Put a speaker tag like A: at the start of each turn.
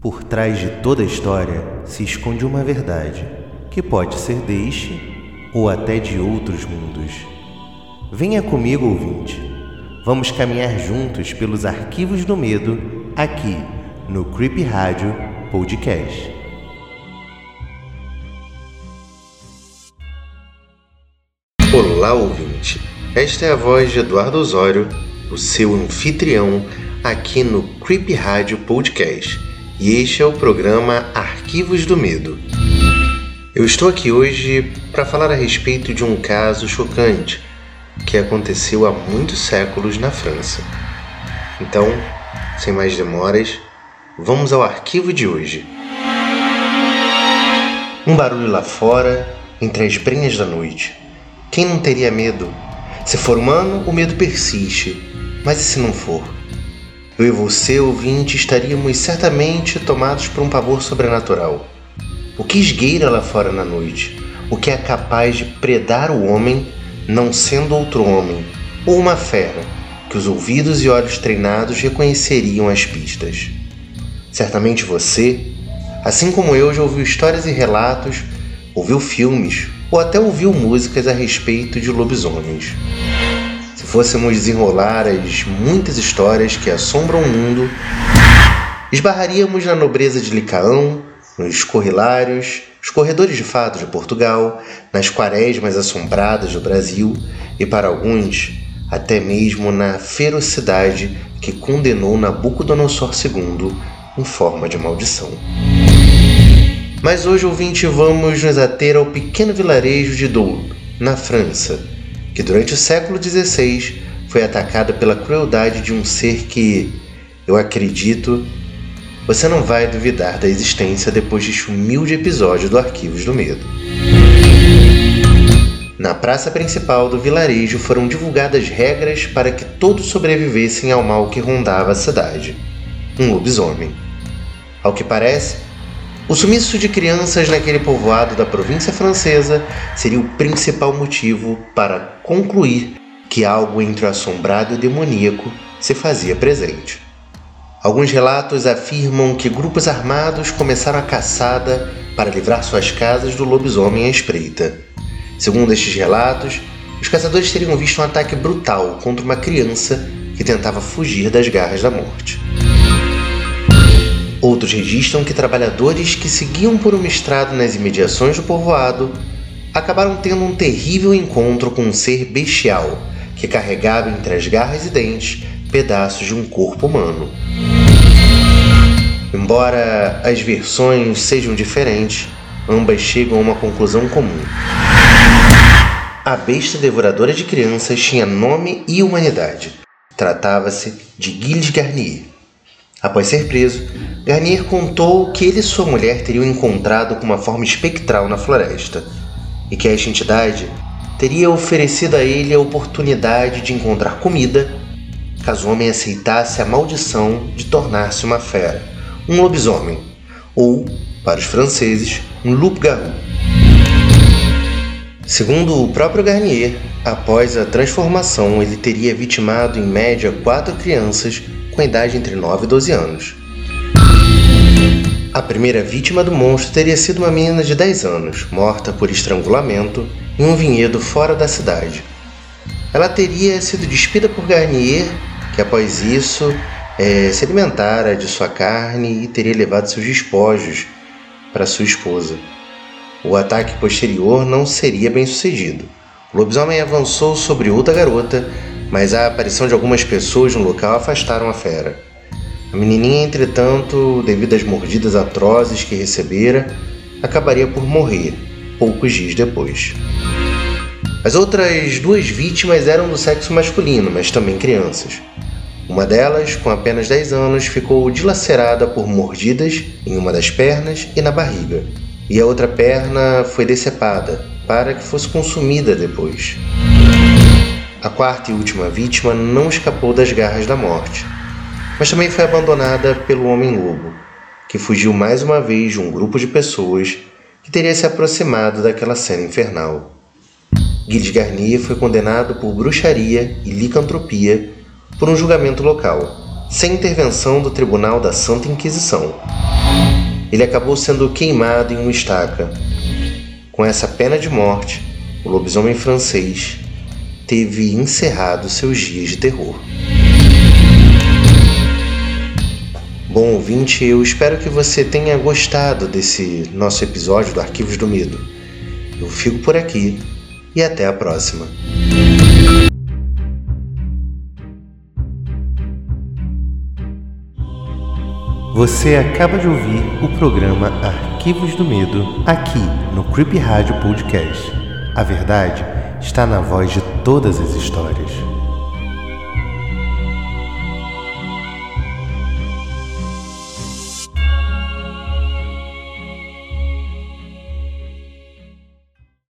A: Por trás de toda história se esconde uma verdade, que pode ser deste ou até de outros mundos. Venha comigo, ouvinte. Vamos caminhar juntos pelos arquivos do medo aqui no Creep Rádio Podcast. Olá, ouvinte. Esta é a voz de Eduardo Osório, o seu anfitrião aqui no Creep Rádio Podcast e este é o programa Arquivos do Medo. Eu estou aqui hoje para falar a respeito de um caso chocante que aconteceu há muitos séculos na França. Então, sem mais demoras, vamos ao arquivo de hoje. Um barulho lá fora, entre as brenhas da noite. Quem não teria medo? Se for humano, o medo persiste. Mas e se não for? Eu e você, ouvinte, estaríamos certamente tomados por um pavor sobrenatural. O que esgueira lá fora na noite? O que é capaz de predar o homem, não sendo outro homem, ou uma fera, que os ouvidos e olhos treinados reconheceriam as pistas? Certamente você, assim como eu, já ouviu histórias e relatos, ouviu filmes ou até ouviu músicas a respeito de lobisomens fôssemos desenrolar as muitas histórias que assombram o mundo, esbarraríamos na nobreza de Licaão, nos corrilários, os corredores de fato de Portugal, nas quaresmas assombradas do Brasil e, para alguns, até mesmo na ferocidade que condenou Nabucodonosor II em forma de maldição. Mas hoje, ouvinte, vamos nos ater ao pequeno vilarejo de Douro, na França, que durante o século XVI foi atacada pela crueldade de um ser que, eu acredito, você não vai duvidar da existência depois deste humilde episódio do Arquivos do Medo. Na praça principal do vilarejo foram divulgadas regras para que todos sobrevivessem ao mal que rondava a cidade: um lobisomem. Ao que parece, o sumiço de crianças naquele povoado da província francesa seria o principal motivo para concluir que algo entre o assombrado e o demoníaco se fazia presente. Alguns relatos afirmam que grupos armados começaram a caçada para livrar suas casas do lobisomem à espreita. Segundo estes relatos, os caçadores teriam visto um ataque brutal contra uma criança que tentava fugir das garras da morte. Outros registram que trabalhadores que seguiam por uma estrada nas imediações do povoado acabaram tendo um terrível encontro com um ser bestial que carregava entre as garras e dentes pedaços de um corpo humano. Embora as versões sejam diferentes, ambas chegam a uma conclusão comum. A besta devoradora de crianças tinha nome e humanidade. Tratava-se de Gilles Garnier. Após ser preso, Garnier contou que ele e sua mulher teriam encontrado com uma forma espectral na floresta e que esta entidade teria oferecido a ele a oportunidade de encontrar comida caso o homem aceitasse a maldição de tornar-se uma fera, um lobisomem, ou, para os franceses, um loup-garou. Segundo o próprio Garnier, após a transformação, ele teria vitimado em média quatro crianças com idade entre 9 e 12 anos. A primeira vítima do monstro teria sido uma menina de 10 anos, morta por estrangulamento em um vinhedo fora da cidade. Ela teria sido despida por Garnier, que após isso é, se alimentara de sua carne e teria levado seus despojos para sua esposa. O ataque posterior não seria bem sucedido. O lobisomem avançou sobre outra garota, mas a aparição de algumas pessoas no local afastaram a fera. A menininha, entretanto, devido às mordidas atrozes que recebera, acabaria por morrer poucos dias depois. As outras duas vítimas eram do sexo masculino, mas também crianças. Uma delas, com apenas 10 anos, ficou dilacerada por mordidas em uma das pernas e na barriga, e a outra perna foi decepada para que fosse consumida depois. A quarta e última vítima não escapou das garras da morte, mas também foi abandonada pelo Homem-Lobo, que fugiu mais uma vez de um grupo de pessoas que teria se aproximado daquela cena infernal. Gilles Garnier foi condenado por bruxaria e licantropia por um julgamento local, sem intervenção do Tribunal da Santa Inquisição. ele acabou sendo queimado em uma estaca. Com essa pena de morte, o lobisomem francês teve encerrado seus dias de terror. Bom ouvinte, eu espero que você tenha gostado desse nosso episódio do Arquivos do Medo. Eu fico por aqui e até a próxima. Você acaba de ouvir o programa Arquivos do Medo aqui no Creepy Rádio Podcast. A verdade está na voz de todas as histórias.